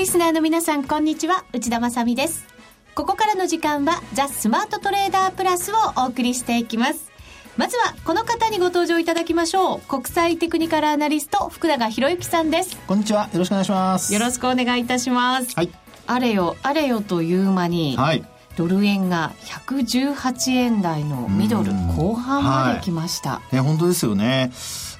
リスナーの皆さんこんにちは。内田まさです。ここからの時間はザ・スマートトレーダープラスをお送りしていきます。まずはこの方にご登場いただきましょう。国際テクニカルアナリスト福永博之さんです。こんにちは。よろしくお願いします。よろしくお願いいたします。はい。あれよあれよという間に、はい、ドル円が118円台のミドル後半まで来ました、はい、ね、本当ですよね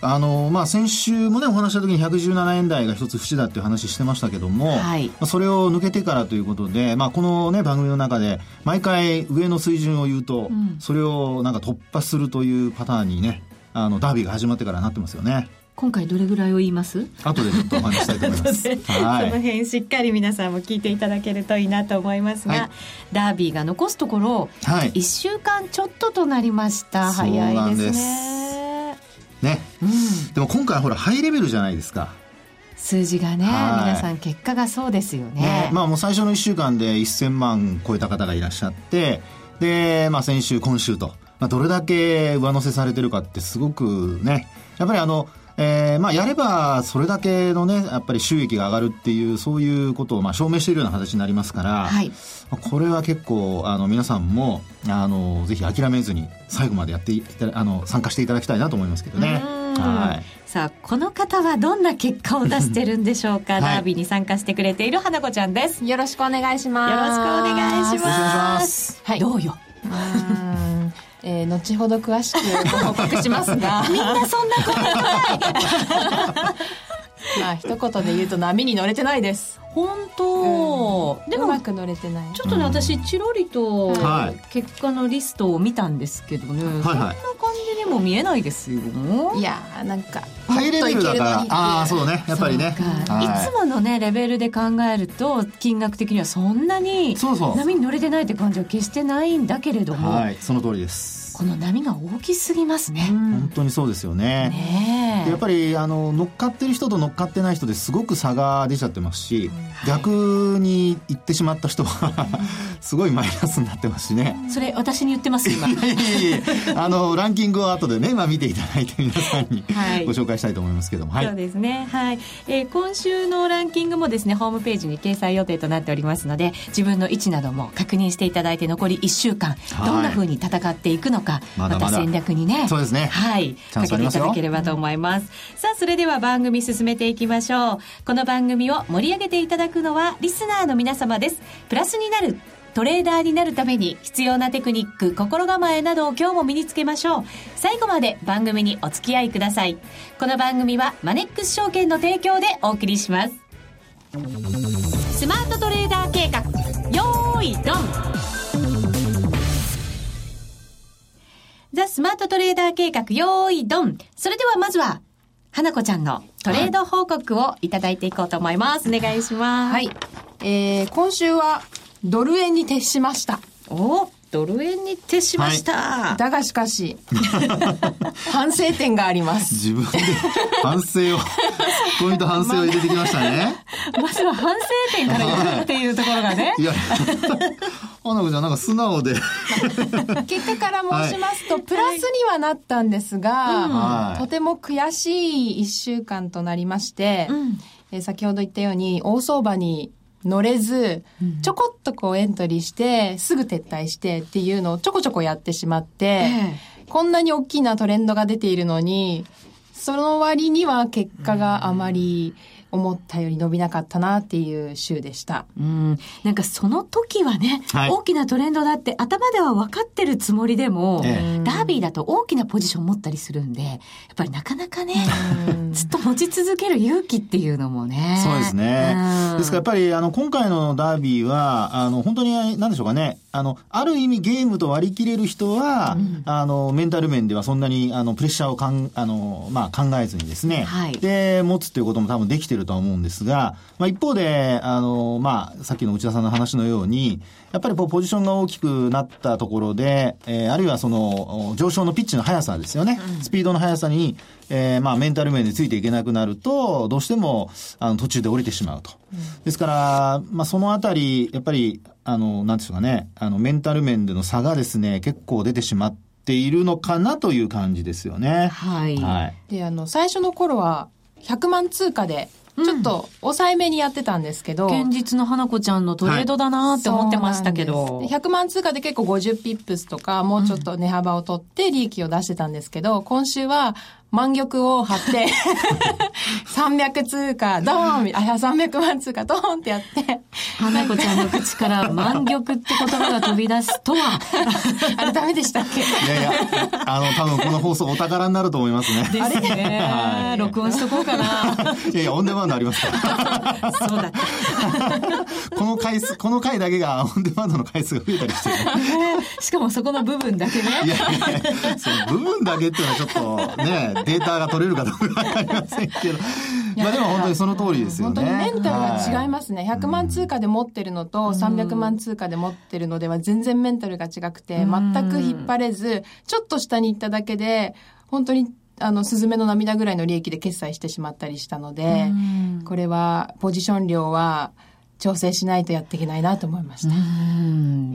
あの、まあ、先週もね、お話した時に117円台が一つ節だっていう話してましたけども、はい、まあ、それを抜けてからということで、まあ、このね、番組の中で、毎回上の水準を言うと、うん、それをなんか突破するというパターンにね、あの、ダービーが始まってからなってますよね。今回どれぐらいを言います？後でちょっとお話したいと思います。はい、その辺しっかり皆さんも聞いていただけるといいなと思いますが、はい、ダービーが残すところ、はい、1週間ちょっととなりました。早いですねね、うん、でも今回ほらハイレベルじゃないですか。数字がね、皆さん結果がそうですよね、ね、まあもう最初の1週間で1000万超えた方がいらっしゃってで、まあ、先週今週と、まあ、どれだけ上乗せされてるかってすごくね。やっぱりあのえー、まあ、やればそれだけのね、やっぱり収益が上がるっていう、そういうことをまあ証明しているような形になりますから、はい、これは結構、あの、皆さんも、あの、ぜひ諦めずに、最後までやっていた、あの、参加していただきたいなと思いますけどね。はい。さあ、この方はどんな結果を出してるんでしょうか、はい、ダービーに参加してくれている花子ちゃんです。よろしくお願いします。よろしくお願いします。よろしくお願いします。はい。どうよ？えー、後ほど詳しくご報告しますが。みんなそんなことない。まあ一言で言うと波に乗れてないです。本当、うん、でもうまく乗れてない。ちょっとね、私チロリと結果のリストを見たんですけどね、はい、そんな感じにも見えないですよ。いやーなんかハイレベルだからああそうね。やっぱりね、はい、いつものねレベルで考えると金額的にはそんなに波に乗れてないって感じは決してないんだけれども。はい。その通りですこの波が大きすぎますね。本当にそうですよね。ねやっぱりあの乗っかってる人と乗っかってない人ですごく差が出ちゃってますし、うん、逆に行ってしまった人はすごいマイナスになってますしね。それ私に言ってます今。いやいやいやあのランキングを後でねまあ見ていただいて皆さんに、ご紹介したいと思いますけども、はい、そうですね。はい。えー、今週のランキングもですねホームページに掲載予定となっておりますので自分の位置なども確認していただいて残り1週間どんなふうに戦っていくのか。か、また戦略にね。そうですね。はい。かけていただければと思います。さあ、それでは番組進めていきましょう。この番組を盛り上げていただくのは、リスナーの皆様です。プラスになるトレーダーになるために必要なテクニック、心構えなどを今日も身につけましょう。最後まで番組にお付き合いください。この番組はマネックス証券の提供でお送りします。スマートトレーダー計画、よーい、ドンザ・スマートトレーダー計画、用意ドン。それではまずは、花子ちゃんのトレード報告をいただいていこうと思います。お願いします。はい。えー、今週はドル円に徹しました。おドル円に徹しました。はい、だがしかし、反省点があります。自分で反省を、ポイント反省を入れてきましたね。まずは反省点から言うっていうところがね。いや、花子ちゃんなんか素直で。結果から申しますと、はい、プラスにはなったんですが、はい、とても悔しい一週間となりまして、うん、え先ほど。言ったように、大相場に乗れず、ちょこっとこうエントリーして、すぐ撤退してっていうのをちょこちょこやってしまって、えー、こんなに大きなトレンドが出ているのに、その割には結果があまり、うん思ったより伸びなかったなっていう週でした。うん。なんかその時はね、はい、大きなトレンドだって頭では分かってるつもりでも、ええ、ダービーだと大きなポジション持ったりするんで、やっぱりなかなかね、ずっと持ち続ける勇気っていうのもね。そうですね。ですからやっぱりあの今回のダービーは、あの本当に何でしょうかね、あの、ある意味ゲームと割り切れる人は、うん、あの、メンタル面ではそんなに、あの、プレッシャーをかん、あの、まあ、考えずにですね、はい、で、持つっていうことも多分できてるとは思うんですが、まあ、一方で、あの、まあ、さっきの内田さんの話のように、やっぱりポジションが大きくなったところで、えー、あるいはその、上昇のピッチの速さですよね、うん、スピードの速さに、えー、まあ、メンタル面でついていけなくなると、どうしても、あの、途中で降りてしまうと。うん、ですから、まあ、そのあたり、やっぱり、あの、なんですかね、あの、メンタル面での差がですね、結構出てしまっているのかなという感じですよね。はい。はい。で、あの、最初の頃は、100万通貨でちょっと抑えめにやってたんですけど。現実の花子ちゃんのトレードだなって思ってましたけど。はい、100万通貨で結構50ピップスとか、もうちょっと値幅を取って利益を出してたんですけど、今週は満玉を張って 300通貨、ドーンあ、300万通貨、ドーンってやって。花子ちゃんの口から満玉って言葉が飛び出すとは。あれダメでしたっけ？いやいや、あの、多分この放送お宝になると思いますね。ですね。はい、録音しとこうかな。いやいや、オンデマンドありますから。そうだった。この回数、この回だけがオンデマンドの回数が増えたりして、しかもそこの部分だけね。いやいや、その部分だけっていうのはちょっとね、データが取れるかどうかわかりませんけど。まあでも本当にその通りですよね。本当にメンタルが違いますね。100万通貨で持ってるのと300万通貨で持ってるのでは全然メンタルが違くて、全く引っ張れず、ちょっと下に行っただけで、本当にあの、スズメの涙ぐらいの利益で決済してしまったりしたので、これは、ポジション量は、調整しないとやっていけないなと思いました。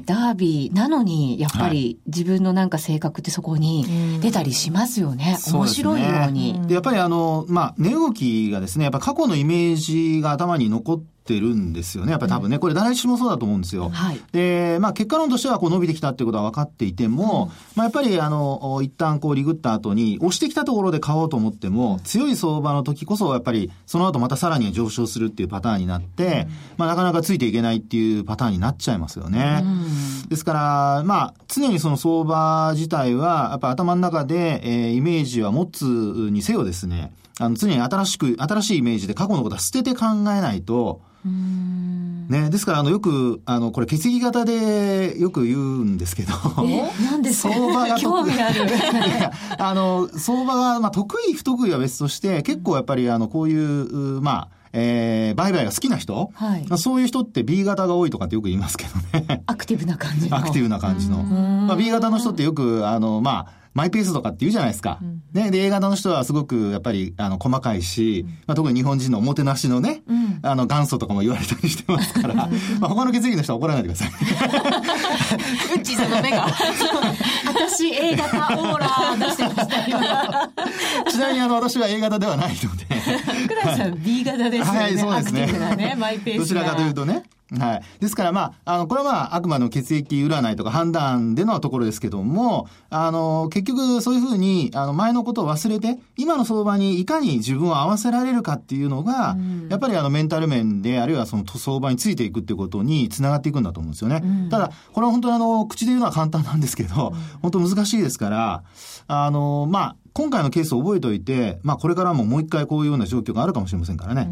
ダービーなのに、やっぱり自分のなんか性格ってそこに出たりしますよね。面白いように。で、やっぱりあの、まあ、値動きがですね、やっぱ過去のイメージが頭に残ってってるんですよね。やっぱり多分ね、これ誰しもそうだと思うんですよ。はい、で、まあ結果論としてはこう伸びてきたっていうことは分かっていても、うん、まあやっぱりあの、一旦こうリグった後に押してきたところで買おうと思っても、強い相場の時こそやっぱりその後またさらに上昇するっていうパターンになって、うん、まあなかなかついていけないっていうパターンになっちゃいますよね。うん、ですから、まあ常にその相場自体はやっぱ頭の中で、えー、イメージは持つにせよですね、あの常に新しく、新しいイメージで過去のことは捨てて考えないと、ね、ですから、あの、よく、あの、これ血液型でよく言うんですけど。相場が興味ある。あの、相場が、まあ、得意不得意は別として、結構やっぱり、あの、こういう、まあ、えー、売買が好きな人、はい、そういう人って B 型が多いとかってよく言いますけどね。アクティブな感じの。アクティブな感じの。まあ、B 型の人ってよく、あの、まあ、マイペースとかって言うじゃないですか。うん、ね、で、映画の人はすごくやっぱり、あの、細かいし、うん、まあ、特に日本人のおもてなしのね、うん、あの、元祖とかも言われたりしてますから、まあ、他の血液の人は怒らないでください。ウッチーさんの目が。私、A 型オーラ出してましたよ。ちなみに、あの、私は A 型ではないので。福田さん、B 型ですよね。はい、そうですね。ね、マイペースどちらかというとね。はい。ですから、まあ、あの、これはまあ、あくまでも血液占いとか判断でのところですけども、あの、結局、そういうふうに、あの、前のことを忘れて、今の相場にいかに自分を合わせられるかっていうのが、うん、やっぱりあの、メンタル面で、あるいはその相場についていくっていうことにつながっていくんだと思うんですよね。うん、ただ、これは本当にあの、口で言うのは簡単なんですけど、うん、本当難しいですから、あの、まあ、今回のケースを覚えておいて、まあこれからももう一回こういうような状況があるかもしれませんからね。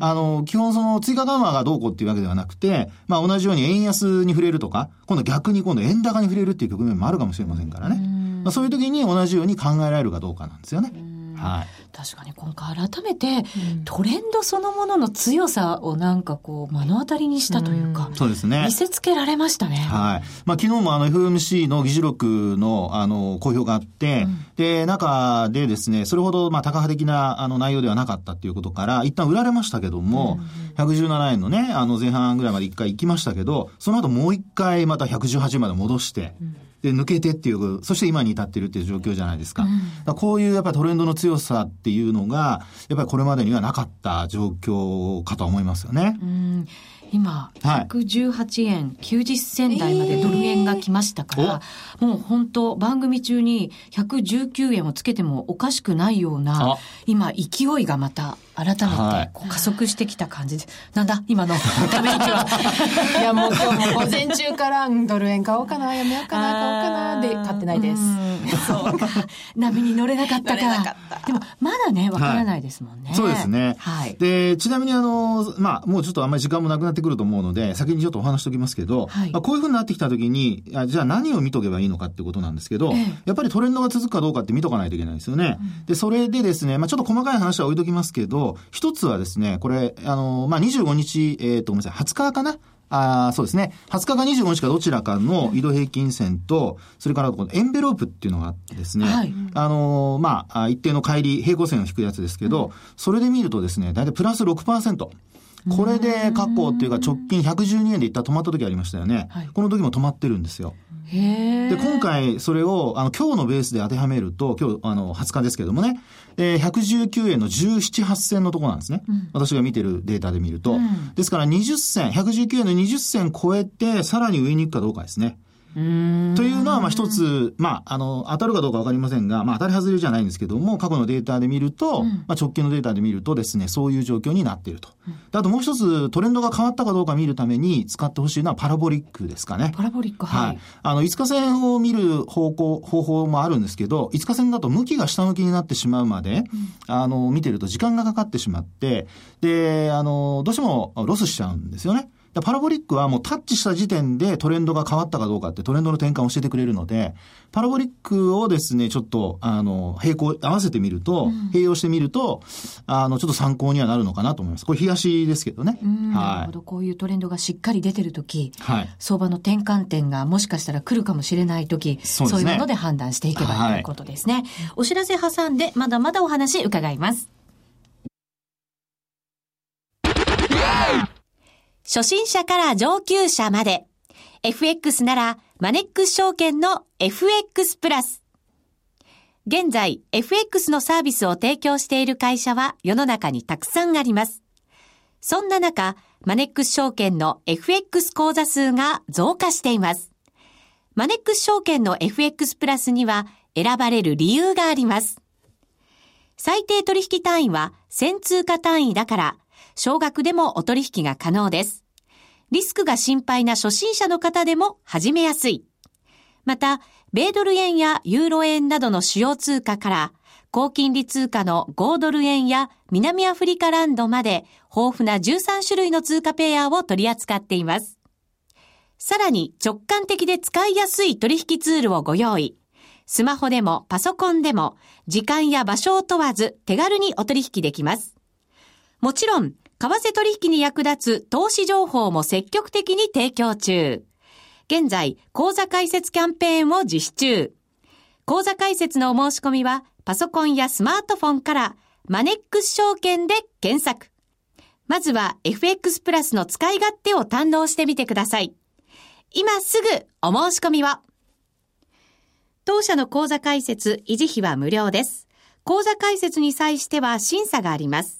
あの、基本その追加緩和がどうこうっていうわけではなくて、まあ同じように円安に触れるとか、今度逆に今度円高に触れるっていう局面もあるかもしれませんからね。まあそういう時に同じように考えられるかどうかなんですよね。はい。確かに今回改めて、トレンドそのものの強さをなんかこう目の当たりにしたというか、うん、そうですね。見せつけられましたね。はい。まあ昨日もあの FMC の議事録のあの公表があって、うん、で、中でですね、それほどまあ高派的なあの内容ではなかったっていうことから、一旦売られましたけども、うん、117円のね、あの前半ぐらいまで一回行きましたけど、その後もう一回また118円まで戻して、うんで、抜けてっていう、そして今に至ってるっていう状況じゃないですか。うん、こういうやっぱりトレンドの強さっていうのが、やっぱりこれまでにはなかった状況かと思いますよね。うん今、118円90銭台までドル円が来ましたから、えー、もう本当番組中に119円をつけてもおかしくないような、今勢いがまた改めてこう加速してきた感じです。なんだ？今のため息は。いやもう今日も午前中からドル円買おうかな、やめようかな、買おうかなで買ってないです。そうか。波に乗れなかったか。でもまだね、わからないですもんね、はい。そうですね。はい。で、ちなみにあの、まあもうちょっとあんまり時間もなくなってくると思うので、先にちょっとお話しておきますけど、はい、まあこういうふうになってきたときに、じゃあ何を見とけばいいのかってことなんですけど、ええ、やっぱりトレンドが続くかどうかって見とかないといけないですよね。うん、で、それでですね、まあちょっと細かい話は置いときますけど、一つはですね、これ、あの、まあ、25日、えっ、ー、と、ごめんなさい、20日かなあそうですね。20日か25日かどちらかの移動平均線と、それからエンベロープっていうのがあってですね、はい、あのまあ、一定の乖離、平行線を引くやつですけど、うん、それで見るとですね、大体プラス6%。これで過去っていうか直近112円で一旦止まった時ありましたよね。はい、この時も止まってるんですよ。で、今回それを、あの、今日のベースで当てはめると、今日、あの、20日ですけどもね、えー、119円の17、8銭のところなんですね。うん、私が見てるデータで見ると。うん、ですから20銭、119円の20銭超えて、さらに上に行くかどうかですね。というのは、まあ一つ、まあ、あの、当たるかどうかわかりませんが、まあ当たり外れじゃないんですけども、過去のデータで見ると、うん、まあ直近のデータで見るとですね、そういう状況になっていると。あともう一つ、トレンドが変わったかどうか見るために使ってほしいのはパラボリックですかね。パラボリック、はい。はい。あの、5日線を見る方向、方法もあるんですけど、5日線だと向きが下向きになってしまうまで、うん、あの、見てると時間がかかってしまって、で、あの、どうしてもロスしちゃうんですよね。パラボリックはもうタッチした時点でトレンドが変わったかどうかってトレンドの転換を教えてくれるので、パラボリックをですね、ちょっと、あの、並行、合わせてみると、うん、併用してみると、あの、ちょっと参考にはなるのかなと思います。これ、冷やしですけどね。はい。なるほど。こういうトレンドがしっかり出てるとき、はい。相場の転換点がもしかしたら来るかもしれないとき、そう、ね,、いうもので判断していけばということですね。はい、お知らせ挟んで、まだまだお話伺います。初心者から上級者まで。FX なら、マネックス証券の FX プラス。現在、FX のサービスを提供している会社は世の中にたくさんあります。そんな中、マネックス証券の FX 口座数が増加しています。マネックス証券の FX プラスには選ばれる理由があります。最低取引単位は1000通貨単位だから、少額でもお取引が可能です。リスクが心配な初心者の方でも始めやすい。また、米ドル円やユーロ円などの主要通貨から、高金利通貨の5ドル円や南アフリカランドまで豊富な13種類の通貨ペアを取り扱っています。さらに直感的で使いやすい取引ツールをご用意。スマホでもパソコンでも時間や場所を問わず手軽にお取引できます。もちろん為替取引に役立つ投資情報も積極的に提供中。現在、講座開設キャンペーンを実施中。講座開設のお申し込みは、パソコンやスマートフォンから、マネックス証券で検索。まずは FX プラスの使い勝手を堪能してみてください。今すぐお申し込みを。当社の講座開設、維持費は無料です。講座開設に際しては審査があります。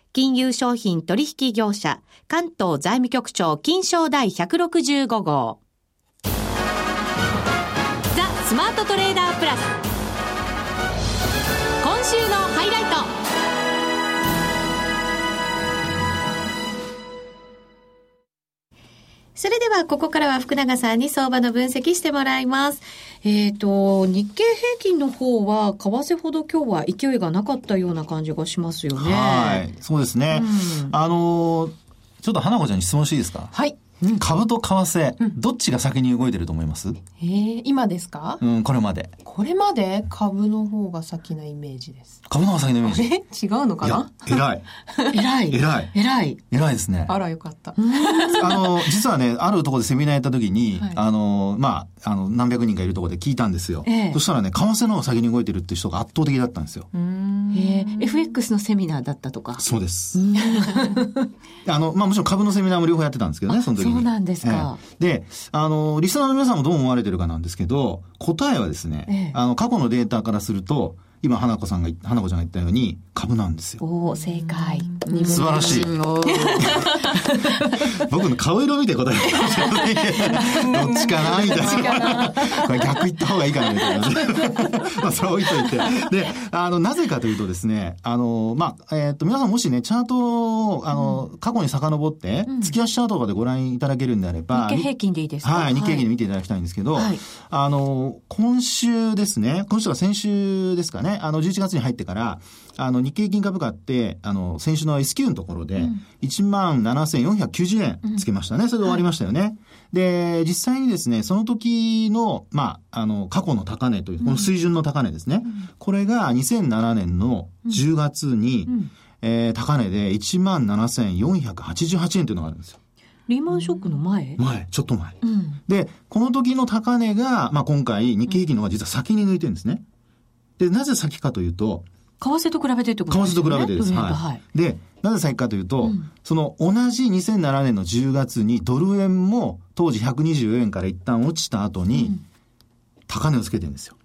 金融商品取引業者、関東財務局長金賞第165号。ザ・スマートトレーダープラス。今週のハイライト。それでは、ここからは福永さんに相場の分析してもらいます。えっ、ー、と、日経平均の方は、為替ほど今日は勢いがなかったような感じがしますよね。はい。そうですね。うん、あの、ちょっと花子ちゃんに質問していいですか？はい。株と為替、うん、どっちが先に動いてると思います？えー、今ですか？うん、これまで。これまで？株の方が先なイメージです。株の方が先のイメージえ？違うのかな？偉い。偉い。偉い。偉い。偉いですね。あら、よかった。あの、実はね、あるところでセミナーやった時に、はい、あの、まあ、あの、何百人かいるところで聞いたんですよ。ええ、そしたらね、為替の方が先に動いてるっていう人が圧倒的だったんですよ。へえ、FX のセミナーだったとか。そうです。あの、まあもちろん株のセミナーも両方やってたんですけどね、その時に。そうなんですか。えで、あの、リスナーの皆さんもどう思われてるかなんですけど、答えはですね、ええ、あの、過去のデータからすると、今、花子さんが、花子ちゃんが言ったように、株なんですよ。お正解。素晴らしい。僕の顔色見て答え どっちかなみたいな。これ逆言った方がいいかなみたいな。まあ、それは置いといて。で、あの、なぜかというとですね、あの、まあ、えっ、ー、と、皆さんもしね、チャートを、あの、うん、過去に遡って、うん、月足チャートとかでご覧いただけるんであれば、日経平均でいいですか？はい、日経平均で見ていただきたいんですけど、はい、あの、今週ですね、今週は先週ですかね、ね、あの、11月に入ってから、あの、日経平均株価って、あの、先週の S q のところで、1万7490円つけましたね。それで終わりましたよね。はい、で、実際にですね、その時の、まあ、あの、過去の高値という、この水準の高値ですね。これが2007年の10月に、えー、高値で1万7488円というのがあるんですよ。リーマンショックの前？前、ちょっと前。うん、で、この時の高値が、まあ、今回、日経平均の方が実は先に抜いてるんですね。で、なぜ先かというと、為替と比べてってことですね。為替と比べてです。はい。はい、で、なぜ先かというと、うん、その同じ2007年の10月にドル円も当時124円から一旦落ちた後に、高値をつけてるんですよ。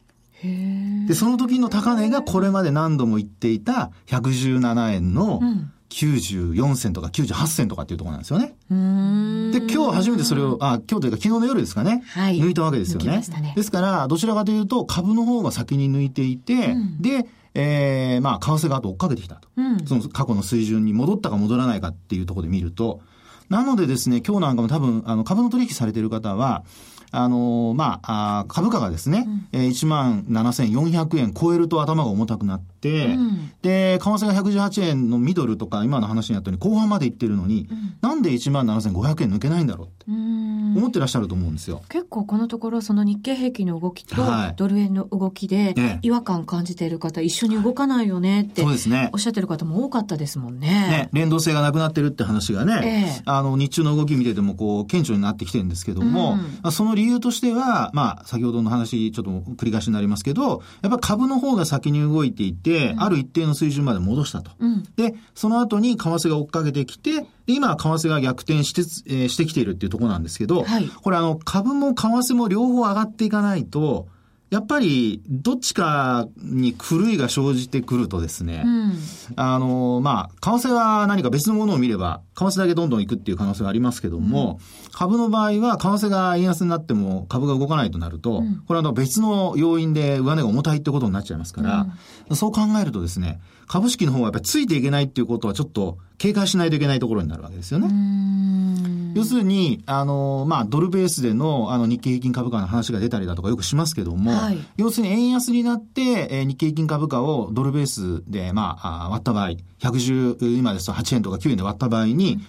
で、その時の高値がこれまで何度も言っていた117円の94銭とか98銭とかっていうところなんですよね。で、今日初めてそれを、あ、今日というか昨日の夜ですかね。はい、抜いたわけですよね。ねですから、どちらかというと株の方が先に抜いていて、うん、で、えー、まあ、為替が後追っかけてきたと、うん。その過去の水準に戻ったか戻らないかっていうところで見ると、なのでですね、今日なんかも多分、あの、株の取引されている方は、あのー、まあ、あ株価がですね、うん、えー、1万7400円超えると頭が重たくなって、うん、で、為替が118円のミドルとか、今の話にあったように後半までいってるのに、うん、なんで1万7500円抜けないんだろうって。思ってらっしゃると思うんですよ。結構このところその日経平均の動きとドル円の動きで違和感感じている方、一緒に動かないよねっておっしゃってる方も多かったですもんね。ね連動性がなくなってるって話がね、えあの日中の動き見ててもこう顕著になってきてるんですけども、うん、その理由としては、まあ先ほどの話ちょっと繰り返しになりますけど、やっぱ株の方が先に動いていて、うん、ある一定の水準まで戻したと。うん、で、その後に為替が追っかけてきて、で、今、為替が逆転して、えー、してきているっていうところなんですけど、はい、これあの、株も為替も両方上がっていかないと、やっぱり、どっちかに狂いが生じてくるとですね、うん、あの、まあ、為替は何か別のものを見れば、為替だけどんどんいくっていう可能性がありますけども、うん、株の場合は、為替が円安になっても株が動かないとなると、うん、これは別の要因で上値が重たいってことになっちゃいますから、そう考えるとですね、株式の方はやっぱりついていけないっていうことはちょっと警戒しないといけないところになるわけですよね。要するに、あの、まあ、ドルベースでの、あの、日経平均株価の話が出たりだとかよくしますけども、はい、要するに円安になって、えー、日経平均株価をドルベースで、まあ、割った場合、110、今ですと8円とか9円で割った場合に、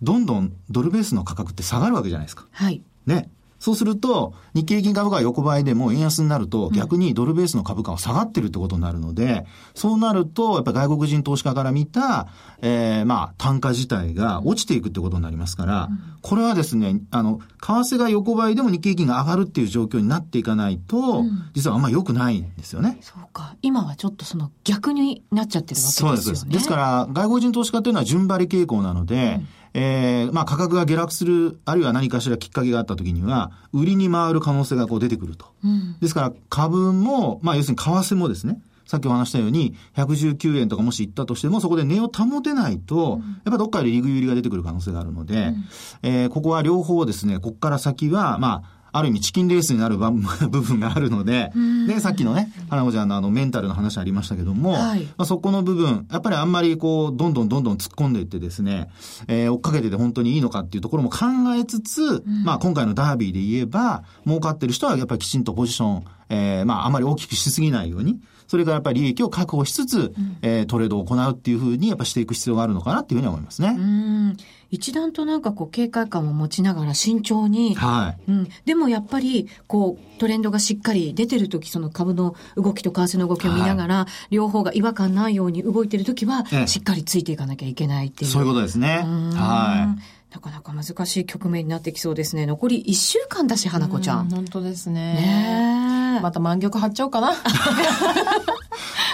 どんどんドルベースの価格って下がるわけじゃないですか。はい。ね。そうすると、日経平均株価が横ばいでも円安になると、逆にドルベースの株価は下がってるってことになるので、そうなると、やっぱり外国人投資家から見た、えー、まあ、単価自体が落ちていくってことになりますから、これはですね、あの、為替が横ばいでも日経平均が上がるっていう状況になっていかないと、実はあんまり良くないんですよね。そうか。今はちょっとその逆になっちゃってるわけですよね。そうです。ですから、外国人投資家というのは順張り傾向なので、うんえー、まあ価格が下落する、あるいは何かしらきっかけがあった時には、売りに回る可能性がこう出てくると。うん、ですから株も、まあ要するに為替もですね、さっきお話したように、119円とかもし行ったとしても、そこで値を保てないと、やっぱどっかでリグ売りが出てくる可能性があるので、うん、えー、ここは両方ですね、ここから先は、まあ、ある意味チキンレースになる 部分があるので、で、さっきのね、花子ちゃんのあのメンタルの話ありましたけども、はい、まあ、そこの部分、やっぱりあんまりこう、どんどんどんどん突っ込んでいってですね、えー、追っかけてて本当にいいのかっていうところも考えつつ、うん、まあ今回のダービーで言えば、儲かってる人はやっぱりきちんとポジション、えー、まああまり大きくしすぎないように、それからやっぱり利益を確保しつつ、うん、えー、トレードを行うっていうふうにやっぱしていく必要があるのかなっていうふうに思いますね。うん一段となんかこう警戒感を持ちながら慎重に、はい、うん、でもやっぱりこうトレンドがしっかり出てる時その株の動きと為替の動きを見ながら、はい、両方が違和感ないように動いてる時は、しっかりついていかなきゃいけないっていう。そういうことですね。はい。なかなか難しい局面になってきそうですね。残り1週間だし、花子ちゃん。本当ですね。ねまた満玉張っちゃおうかな。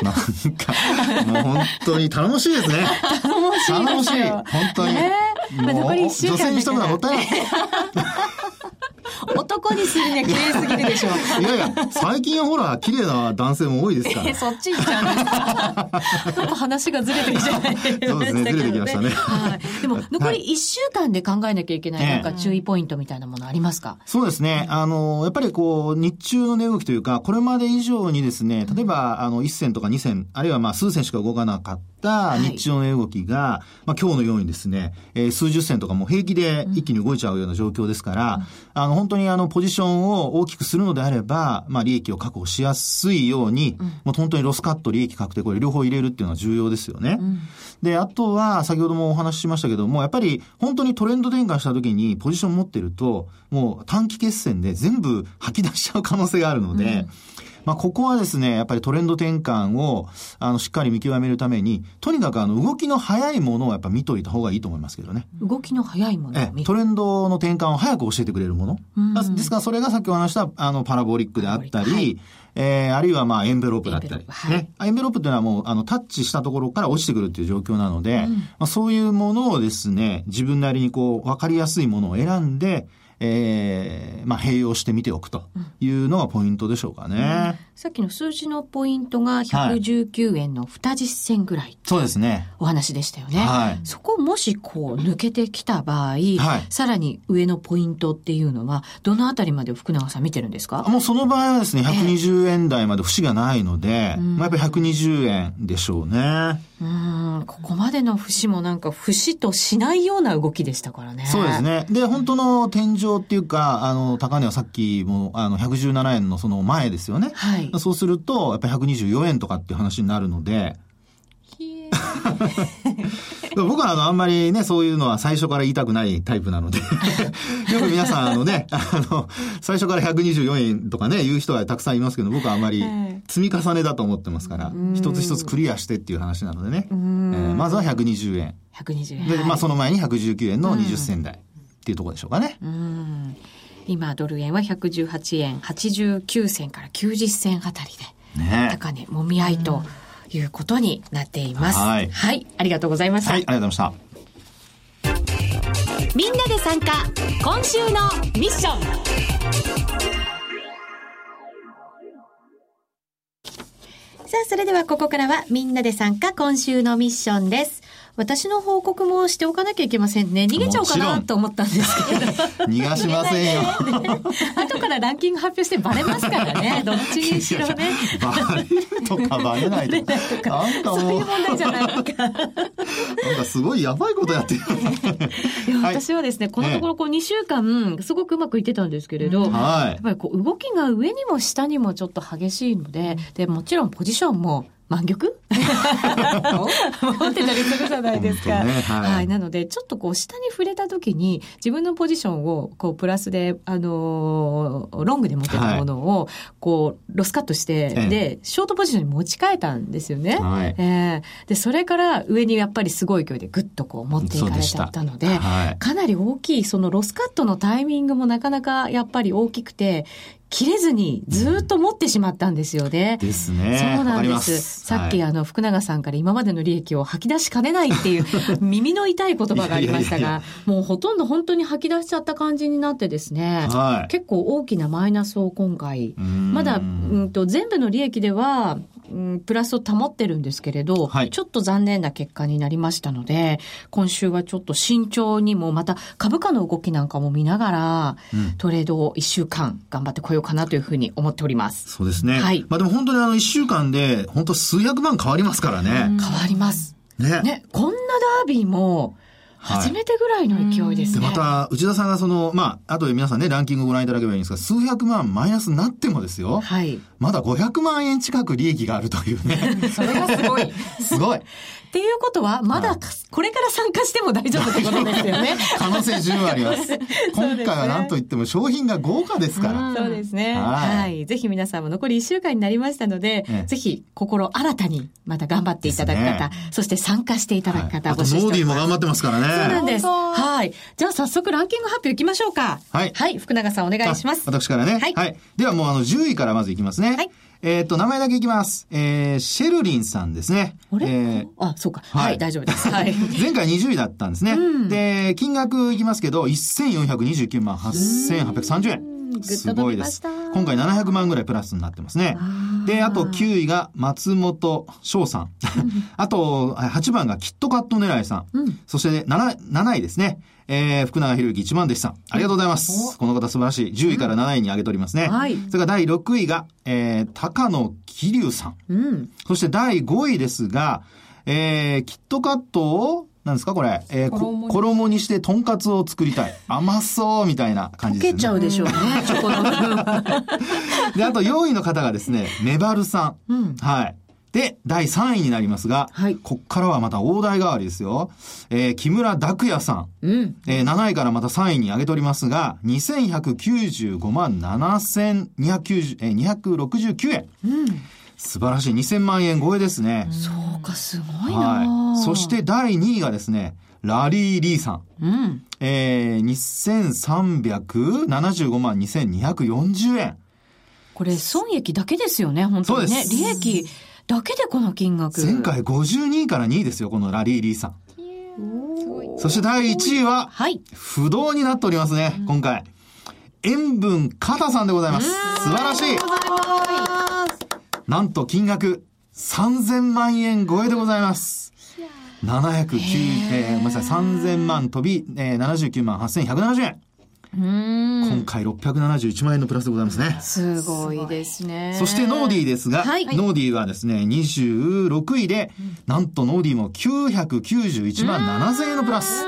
なんか、もう本当に頼もしいですね。頼もしい。頼もしい。本当に。もう残り1週間女性にしとくのはもったいない。男にするには綺麗すぎるでしょ。いやいや、最近はほら、綺麗な男性も多いですから。え、そっち行っちゃうんですかちょっと話がずれてきちゃいそうですね、ずれてきましたね。はい。でも、残り1週間で考えなきゃいけない、なんか注意ポイントみたいなものありますか、そうですね。あの、やっぱりこう、日中の値動きというか、これまで以上にですね、例えば、あの、1銭とか2銭、あるいはまあ数銭しか動かなかったった日中の動きが、まあ今日のようにですね、えー、数十銭とかも平気で一気に動いちゃうような状況ですから、うん、あの本当にあのポジションを大きくするのであれば、まあ利益を確保しやすいように、うん、もう本当にロスカット、利益確定、これ両方入れるっていうのは重要ですよね。うん、で、あとは先ほどもお話ししましたけども、やっぱり本当にトレンド転換した時にポジション持ってると、もう短期決戦で全部吐き出しちゃう可能性があるので、まあ、ここはですね、やっぱりトレンド転換を、あの、しっかり見極めるために、とにかくあの、動きの早いものをやっぱ見といた方がいいと思いますけどね。動きの早いものえトレンドの転換を早く教えてくれるもの。ですから、それがさっきお話した、あの、パラボリックであったり、はい、えー、あるいはまあエンベロープだったり。はい、ね。エンベロープっていうのはもう、あの、タッチしたところから落ちてくるっていう状況なので、うん、まあ、そういうものをですね、自分なりにこう、わかりやすいものを選んで、えー、まあ、併用してみておくというのがポイントでしょうかね。うん、さっきの数字のポイントが119円の二実銭ぐらい、はい、そうですね。お話でしたよね。はい、そこもしこう抜けてきた場合、はい、さらに上のポイントっていうのは、どのあたりまで福永さん見てるんですか？もうその場合はですね、120円台まで節がないので、えー、まあ、やっぱり120円でしょうね。うん、ここまでの節もなんか節としないような動きでしたからね。そうですね。で、本当の天井っていうか、あの、高値はさっきも、あの、117円のその前ですよね。はい。そうすると、やっぱり124円とかっていう話になるので、僕はあの、あんまりね、そういうのは最初から言いたくないタイプなので。よく皆さんあのね、あの、最初から124円とかね、言う人はたくさんいますけど、僕はあんまり積み重ねだと思ってますから、一つ一つクリアしてっていう話なのでね、えー、まずは120円。120円。で、まあその前に119円の20銭台っていうところでしょうかね。今、ドル円は118円89銭から90銭あたりで、ね、高値もみ合いと、いうことになっています。はい。はい。ありがとうございました。はい、ありがとうございました。みんなで参加、今週のミッション。さあ、それではここからはみんなで参加今週のミッションです。私の報告もしておかなきゃいけませんね。逃げちゃおうかなと思ったんですけど。逃がしませんよ。後からランキング発表してバレますからね。どっちにしろね。バレるとかバレないとか。なんか。そういう問題じゃないか。なんかすごいやばいことやってる。いや私はですね、このところこう2週間、すごくうまくいってたんですけれど、はい、やっぱりこう動きが上にも下にもちょっと激しいので、で、もちろんポジションも満玉？持ってたりするじゃないですか。ね、はい、はい。なので、ちょっとこう、下に触れた時に、自分のポジションを、こう、プラスで、あのー、ロングで持ってたものを、こう、ロスカットして、はい、で、ショートポジションに持ち替えたんですよね。はい、えー、で、それから上にやっぱりすごい勢いでぐっとこう、持っていかれちゃったので、ではい、かなり大きい、そのロスカットのタイミングもなかなかやっぱり大きくて、切れずにずっと持ってしまったんですよね。ですね。そうなんです。さっき、あの、福永さんから今までの利益を吐き出しかねないっていう 耳の痛い言葉がありましたが、もうほとんど本当に吐き出しちゃった感じになってですね、はい、結構大きなマイナスを今回、まだ、うんと、全部の利益では、うん、プラスを保ってるんですけれど、はい、ちょっと残念な結果になりましたので、今週はちょっと慎重にも、また株価の動きなんかも見ながら、うん、トレードを1週間頑張ってこようかなというふうに思っております。そうですね。はい。まあでも本当にあの1週間で、本当数百万変わりますからね。変わります。ね。ね、こんなダービーも、初めてぐらいの勢いですね。はい、で、また、内田さんがその、まあ、後で皆さんね、ランキングをご覧いただければいいんですが、数百万マイナスになってもですよ。はい。まだ500万円近く利益があるというね。それがすごい。すごい。っていうことは、まだ、これから参加しても大丈夫ってことですよね。可能性十分あります。今回は何と言っても商品が豪華ですから。そうですね。はい。ぜひ皆さんも残り1週間になりましたので、ぜひ心新たにまた頑張っていただく方、そして参加していただく方、募集してモーディーも頑張ってますからね。そうなんです。はい。じゃあ早速ランキング発表いきましょうか。はい。はい。福永さんお願いします。私からね。はい。ではもうあの10位からまずいきますね。はい。えっ、と、名前だけいきます。えー、シェルリンさんですね。あれ？えー、あ、そうか。はい、大丈夫です。はい。前回20位だったんですね。うん、で、金額いきますけど、1429万8830円。すごいです。今回700万ぐらいプラスになってますね。で、あと9位が松本翔さん。あと8番がキットカット狙いさん。うん、そして、ね、7, 7位ですね。えー、福永博之一番弟子さん。ありがとうございます。この方素晴らしい。10位から7位に上げておりますね。はい。それから第6位が、えー、高野桐生さん。うん。そして第5位ですが、えー、キットカットを、なんですかこれ。えー、衣衣にしてとんかつを作りたい。甘そうみたいな感じですね。溶けちゃうでしょうね、チョコの部分。で、あと4位の方がですね、メバルさん。うん、はい。で、第3位になりますが、はい、こっからはまた大台代わりですよ。えー、木村拓也さん。うん、えー、7位からまた3位に上げておりますが、2195万7290、えー、269円。うん素晴らしい。2000万円超えですね。そうか、すごいな、はい、そして第2位がですね、ラリー・リーさん。うん。えー、2375万2240円。これ、損益だけですよね、本当にね。利益だけでこの金額。前回52位から2位ですよ、このラリー・リーさん。そして第1位は、はい。不動になっておりますね、うん、今回。塩分カタさんでございます。素晴らしい。なんと金額3000万円超えでございます。709、えー、ごめんなさい、3000万飛び、えー、79万8170円。今回671万円のプラスでございますね。すごいですね。そしてノーディーですが、はい、ノーディーはですね、26位で、なんとノーディーも991万7000円のプラス。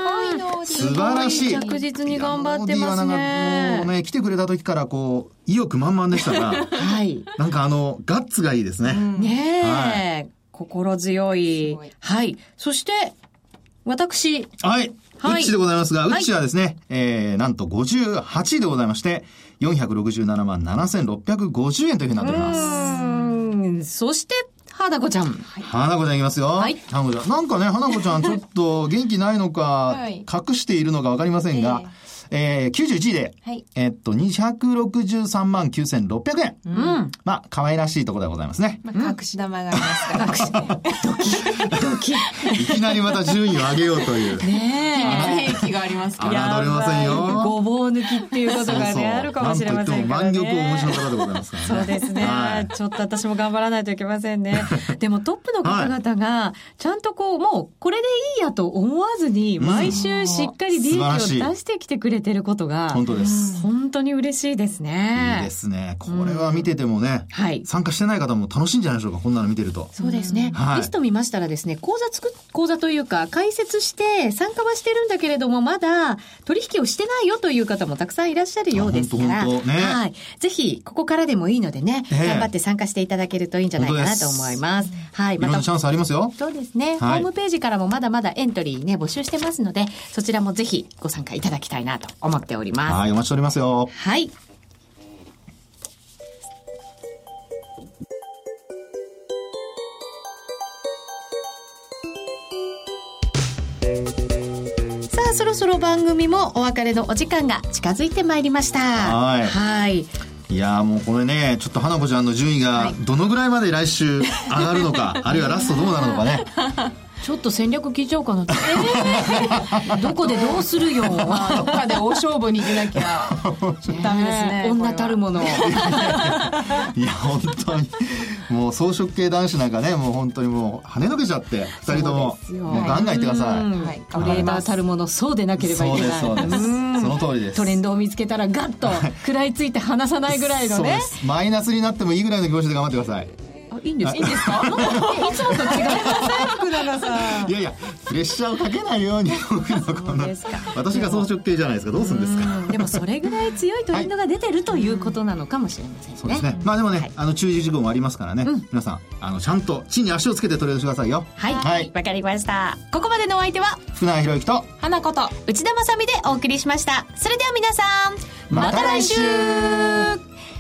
素晴らしい。着実に頑張ってますね。もうね、来てくれた時からこう、意欲満々でしたが、はい。なんかあの、ガッツがいいですね。ねえ、はい、心強い。はい。そして、私。はい。はい、うちでございますが、うちはですね、はい、えー、なんと58位でございまして、467万7650円というふうになっております。そして、花子ちゃん。花子ちゃんいきますよ。はい。花子ちゃん。なんかね、花子ちゃんちょっと元気ないのか、隠しているのかわかりませんが、えーえー、91位で、はい、えっと、263万9600円。うん。まあ、可愛らしいところでございますね。まあ、隠し玉がありますから。隠し、ドキ、ドキ。いきなりまた順位を上げようという。ねえ。がありますから。侮れませんよ。ごぼう抜きっていうことがね、あるかもしれませんからね。満玉お持ちの方でございますからね。そうですね、はい。ちょっと私も頑張らないといけませんね。でもトップの方々が、ちゃんとこう、もう、これでいいやと思わずに、毎週しっかり利益を出してきてくれてることが、本当です。本当に嬉しいですね。いいですね。これは見ててもね、はい、参加してない方も楽しいんじゃないでしょうか、こんなの見てると。そうですね。はい、リスト見ましたらですね、講座つく、講座というか、解説して参加はしてるんだけれども、まだ取引をしてないよという方もたくさんいらっしゃるようですから、ね、はい。ぜひ、ここからでもいいのでね、えー、頑張って参加していただけるといいんじゃないかなと思います。はい。また。チャンスありますよ。そうですね、はい。ホームページからもまだまだエントリーね、募集してますので、そちらもぜひご参加いただきたいなと思っております。はい、お待ちしておりますよ。はい。さあ、そろそろ番組もお別れのお時間が近づいてまいりました。はい。はい。いやもうこれね、ちょっと花子ちゃんの順位がどのぐらいまで来週上がるのか、あるいはラストどうなるのかね。ちょっと戦略聞いちゃおうかな。えー、どこでどうするよ。どっかで大勝負に出なきゃダメですね。女たるもの。いや、本当に。もう草食系男子なんかね、もう本当にもう跳ねのけちゃって、二人とも。もうガンガンいってください。トレーダーたるもの、そうでなければいけない。そうです、そうです。その通りです。トレンドを見つけたらガッと食らいついて離さないぐらいのね。マイナスになってもいいぐらいの気持ちで頑張ってください。いいんですいいんですか？いつもと違いません福永さんいやいやプレッシャーをかけないように私が装飾系じゃないですかどうするんですか？でもそれぐらい強いトレンドが出てるということなのかもしれませんね、そうですね。まあでもね、はい、あの注意事項もありますからね、うん、皆さんあのちゃんと地に足をつけてトレードしてくださいよ。はい。わ、はい、かりました。ここまでのお相手は福永博之と花子と内田まさでお送りしました。それでは皆さんまた来週